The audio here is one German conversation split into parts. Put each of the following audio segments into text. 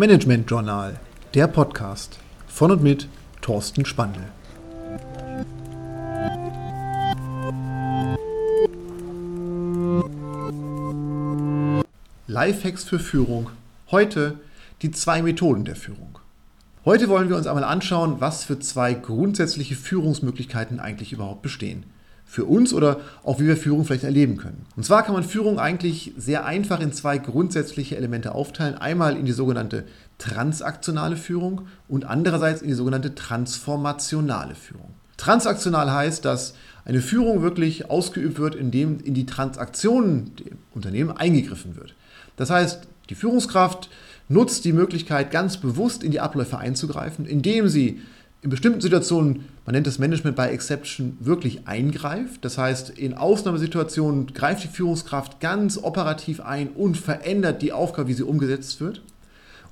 Management Journal, der Podcast von und mit Thorsten Spandl. Lifehacks für Führung. Heute die zwei Methoden der Führung. Heute wollen wir uns einmal anschauen, was für zwei grundsätzliche Führungsmöglichkeiten eigentlich überhaupt bestehen für uns oder auch wie wir Führung vielleicht erleben können. Und zwar kann man Führung eigentlich sehr einfach in zwei grundsätzliche Elemente aufteilen. Einmal in die sogenannte transaktionale Führung und andererseits in die sogenannte transformationale Führung. Transaktional heißt, dass eine Führung wirklich ausgeübt wird, indem in die Transaktionen im Unternehmen eingegriffen wird. Das heißt, die Führungskraft nutzt die Möglichkeit, ganz bewusst in die Abläufe einzugreifen, indem sie in bestimmten Situationen, man nennt das Management by Exception, wirklich eingreift. Das heißt, in Ausnahmesituationen greift die Führungskraft ganz operativ ein und verändert die Aufgabe, wie sie umgesetzt wird.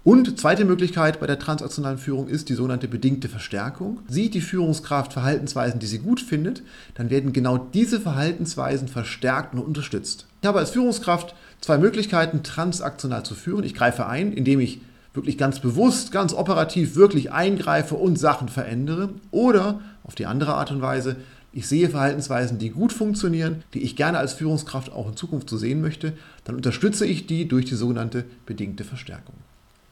Und zweite Möglichkeit bei der transaktionalen Führung ist die sogenannte bedingte Verstärkung. Sieht die Führungskraft Verhaltensweisen, die sie gut findet, dann werden genau diese Verhaltensweisen verstärkt und unterstützt. Ich habe als Führungskraft zwei Möglichkeiten, transaktional zu führen. Ich greife ein, indem ich wirklich ganz bewusst, ganz operativ wirklich eingreife und Sachen verändere. Oder auf die andere Art und Weise, ich sehe Verhaltensweisen, die gut funktionieren, die ich gerne als Führungskraft auch in Zukunft so sehen möchte, dann unterstütze ich die durch die sogenannte bedingte Verstärkung.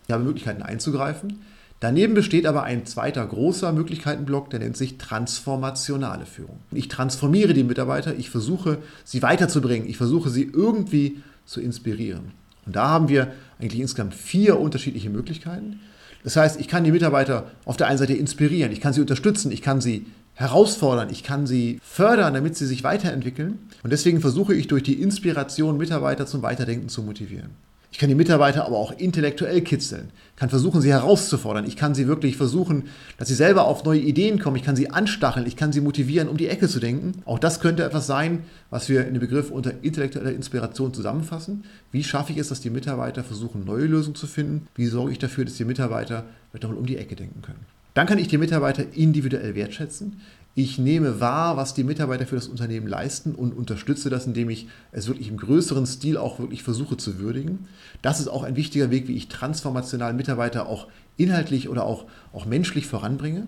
Ich habe Möglichkeiten einzugreifen. Daneben besteht aber ein zweiter großer Möglichkeitenblock, der nennt sich transformationale Führung. Ich transformiere die Mitarbeiter, ich versuche sie weiterzubringen, ich versuche sie irgendwie zu inspirieren. Und da haben wir eigentlich insgesamt vier unterschiedliche Möglichkeiten. Das heißt, ich kann die Mitarbeiter auf der einen Seite inspirieren, ich kann sie unterstützen, ich kann sie herausfordern, ich kann sie fördern, damit sie sich weiterentwickeln. Und deswegen versuche ich durch die Inspiration Mitarbeiter zum Weiterdenken zu motivieren. Ich kann die Mitarbeiter aber auch intellektuell kitzeln, kann versuchen, sie herauszufordern. Ich kann sie wirklich versuchen, dass sie selber auf neue Ideen kommen. Ich kann sie anstacheln, ich kann sie motivieren, um die Ecke zu denken. Auch das könnte etwas sein, was wir in dem Begriff unter intellektueller Inspiration zusammenfassen. Wie schaffe ich es, dass die Mitarbeiter versuchen, neue Lösungen zu finden? Wie sorge ich dafür, dass die Mitarbeiter wieder mal um die Ecke denken können? Dann kann ich die Mitarbeiter individuell wertschätzen. Ich nehme wahr, was die Mitarbeiter für das Unternehmen leisten und unterstütze das, indem ich es wirklich im größeren Stil auch wirklich versuche zu würdigen. Das ist auch ein wichtiger Weg, wie ich transformational Mitarbeiter auch inhaltlich oder auch, auch menschlich voranbringe.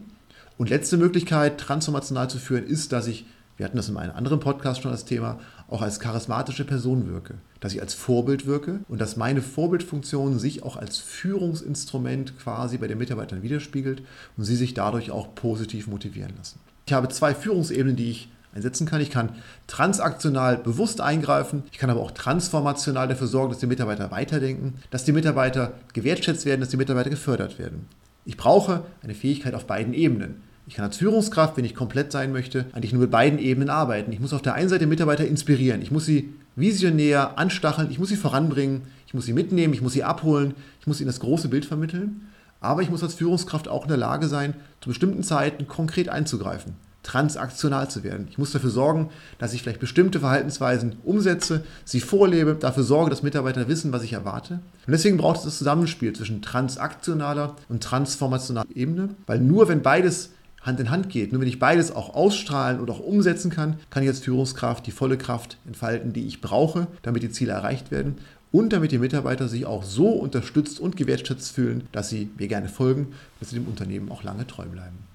Und letzte Möglichkeit, transformational zu führen, ist, dass ich, wir hatten das in einem anderen Podcast schon als Thema, auch als charismatische Person wirke. Dass ich als Vorbild wirke und dass meine Vorbildfunktion sich auch als Führungsinstrument quasi bei den Mitarbeitern widerspiegelt und sie sich dadurch auch positiv motivieren lassen. Ich habe zwei Führungsebenen, die ich einsetzen kann. Ich kann transaktional bewusst eingreifen. Ich kann aber auch transformational dafür sorgen, dass die Mitarbeiter weiterdenken, dass die Mitarbeiter gewertschätzt werden, dass die Mitarbeiter gefördert werden. Ich brauche eine Fähigkeit auf beiden Ebenen. Ich kann als Führungskraft, wenn ich komplett sein möchte, eigentlich nur mit beiden Ebenen arbeiten. Ich muss auf der einen Seite Mitarbeiter inspirieren. Ich muss sie visionär anstacheln. Ich muss sie voranbringen. Ich muss sie mitnehmen. Ich muss sie abholen. Ich muss ihnen das große Bild vermitteln. Aber ich muss als Führungskraft auch in der Lage sein, zu bestimmten Zeiten konkret einzugreifen, transaktional zu werden. Ich muss dafür sorgen, dass ich vielleicht bestimmte Verhaltensweisen umsetze, sie vorlebe, dafür sorge, dass Mitarbeiter wissen, was ich erwarte. Und deswegen braucht es das Zusammenspiel zwischen transaktionaler und transformationaler Ebene, weil nur wenn beides Hand in Hand geht. Nur wenn ich beides auch ausstrahlen und auch umsetzen kann, kann ich als Führungskraft die volle Kraft entfalten, die ich brauche, damit die Ziele erreicht werden und damit die Mitarbeiter sich auch so unterstützt und gewertschätzt fühlen, dass sie mir gerne folgen, dass sie dem Unternehmen auch lange treu bleiben.